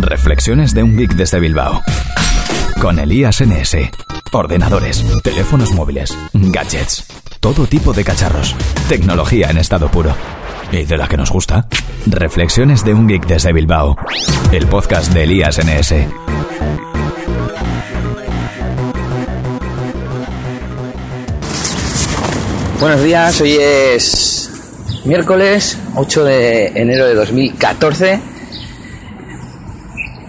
Reflexiones de un geek desde Bilbao. Con Elías NS. Ordenadores, teléfonos móviles, gadgets, todo tipo de cacharros. Tecnología en estado puro. Y de la que nos gusta. Reflexiones de un geek desde Bilbao. El podcast de Elías NS. Buenos días, hoy es miércoles 8 de enero de 2014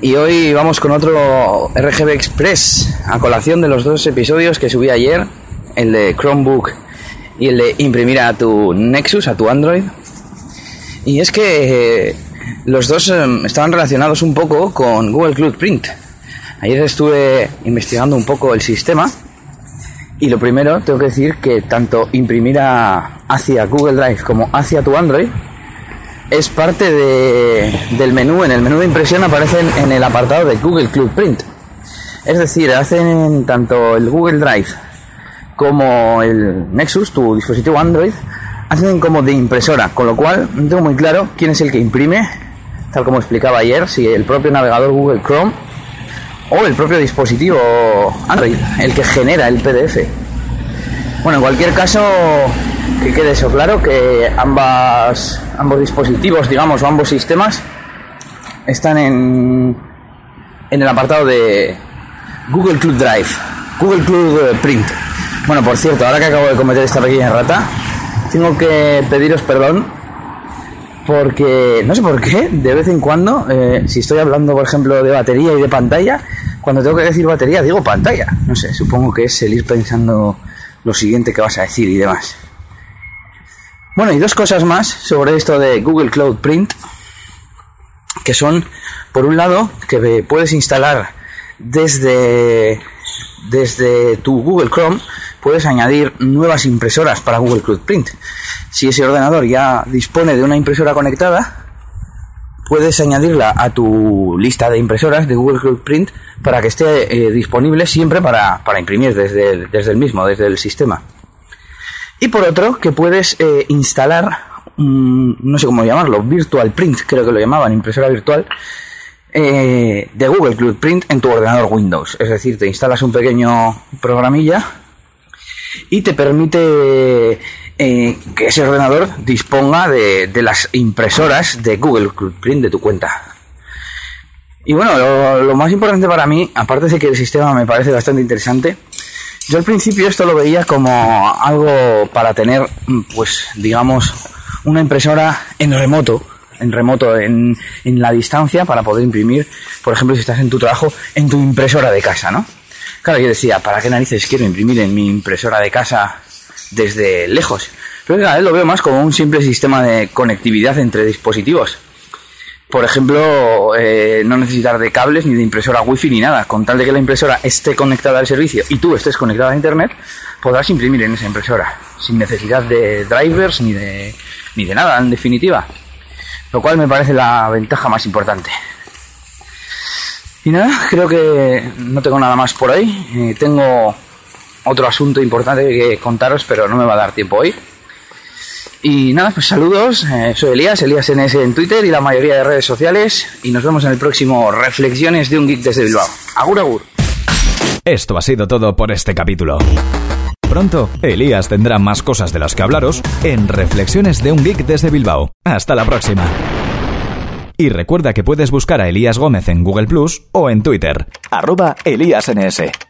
y hoy vamos con otro RGB Express a colación de los dos episodios que subí ayer, el de Chromebook y el de imprimir a tu Nexus, a tu Android. Y es que eh, los dos eh, estaban relacionados un poco con Google Cloud Print. Ayer estuve investigando un poco el sistema y lo primero, tengo que decir que tanto imprimir hacia Google Drive como hacia tu Android es parte del menú. En el menú de impresión aparecen en el apartado de Google Cloud Print. Es decir, hacen tanto el Google Drive como el Nexus, tu dispositivo Android, hacen como de impresora, con lo cual no tengo muy claro quién es el que imprime, tal como explicaba ayer, si el propio navegador Google Chrome o el propio dispositivo Android, el que genera el PDF. Bueno, en cualquier caso, que quede eso claro, que ambas, ambos dispositivos, digamos, o ambos sistemas están en, en el apartado de Google Cloud Drive, Google Cloud Print. Bueno, por cierto, ahora que acabo de cometer esta pequeña rata, tengo que pediros perdón porque no sé por qué, de vez en cuando, eh, si estoy hablando, por ejemplo, de batería y de pantalla, cuando tengo que decir batería, digo pantalla. No sé, supongo que es el ir pensando lo siguiente que vas a decir y demás. Bueno, y dos cosas más sobre esto de Google Cloud Print, que son, por un lado, que puedes instalar desde, desde tu Google Chrome, puedes añadir nuevas impresoras para Google Cloud Print. Si ese ordenador ya dispone de una impresora conectada, puedes añadirla a tu lista de impresoras de Google Cloud Print para que esté eh, disponible siempre para, imprimir desde desde el, mismo, desde el sistema. Y por otro, que puedes eh, instalar, no sé cómo llamarlo, Virtual Print, creo que lo llamaban, impresora virtual, eh, de Google Cloud Print en tu ordenador Windows. Es decir, te instalas un pequeño programilla y te permite eh, que ese ordenador disponga de, las impresoras de Google Print de tu cuenta. Y bueno, lo, más importante para mí, aparte de que el sistema me parece bastante interesante, yo al principio esto lo veía como algo para tener, pues digamos, una impresora en remoto, en remoto, en, en la distancia, para poder imprimir, por ejemplo, si estás en tu trabajo, en tu impresora de casa, ¿no? Claro, yo decía, ¿para qué narices quiero imprimir en mi impresora de casa desde lejos? Pero cada vez lo veo más como un simple sistema de conectividad entre dispositivos. Por ejemplo, eh, no necesitar de cables ni de impresora wifi ni nada. Con tal de que la impresora esté conectada al servicio y tú estés conectado a internet, podrás imprimir en esa impresora. Sin necesidad de drivers ni de, ni de nada, en definitiva. Lo cual me parece la ventaja más importante. Y nada, creo que no tengo nada más por ahí. Eh, tengo otro asunto importante que contaros, pero no me va a dar tiempo hoy. Y nada, pues saludos. Eh, soy Elías, Elías NS en Twitter y la mayoría de redes sociales. Y nos vemos en el próximo Reflexiones de un Geek desde Bilbao. Agur, agur. Esto ha sido todo por este capítulo. Pronto, Elías tendrá más cosas de las que hablaros en Reflexiones de un Geek desde Bilbao. Hasta la próxima. Y recuerda que puedes buscar a Elías Gómez en Google Plus o en Twitter, arroba ElíasNS.